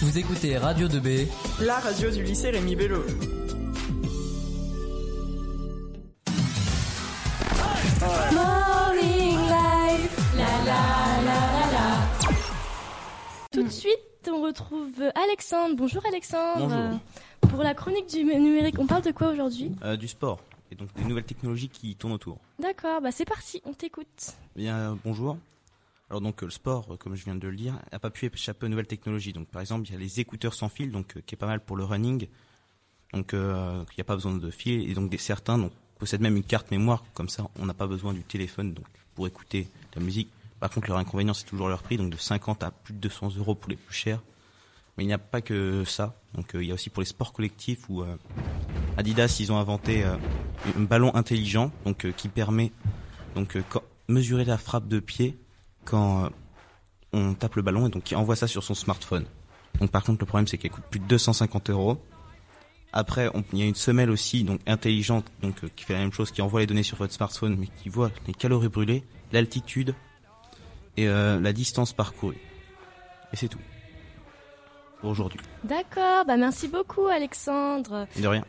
Vous écoutez Radio 2B, la radio du lycée Rémi Bello. Morning live, la la la la la. Tout de suite, on retrouve Alexandre. Bonjour Alexandre. Bonjour. Pour la chronique du numérique, on parle de quoi aujourd'hui? Euh, du sport et donc des nouvelles technologies qui tournent autour. D'accord, bah c'est parti, on t'écoute. Bien, euh, bonjour. Alors donc euh, le sport, euh, comme je viens de le dire, n'a pas pu échapper aux nouvelles technologies. Donc par exemple, il y a les écouteurs sans fil, donc euh, qui est pas mal pour le running. Donc euh, il n'y a pas besoin de fil et donc des, certains donc possèdent même une carte mémoire, comme ça on n'a pas besoin du téléphone donc pour écouter la musique. Par contre, leur inconvénient c'est toujours leur prix, donc de 50 à plus de 200 euros pour les plus chers. Mais il n'y a pas que ça. Donc il y a aussi pour les sports collectifs où euh, Adidas ils ont inventé un ballon intelligent donc qui permet donc quand, mesurer la frappe de pied quand euh, on tape le ballon et donc il envoie ça sur son smartphone. Donc par contre le problème c'est qu'elle coûte plus de 250 euros. Après on- il y a une semelle aussi donc intelligente donc euh, qui fait la même chose qui envoie les données sur votre smartphone mais qui voit les calories brûlées, l'altitude et euh, la distance parcourue. Et c'est tout pour aujourd'hui. D'accord, bah merci beaucoup Alexandre. De rien.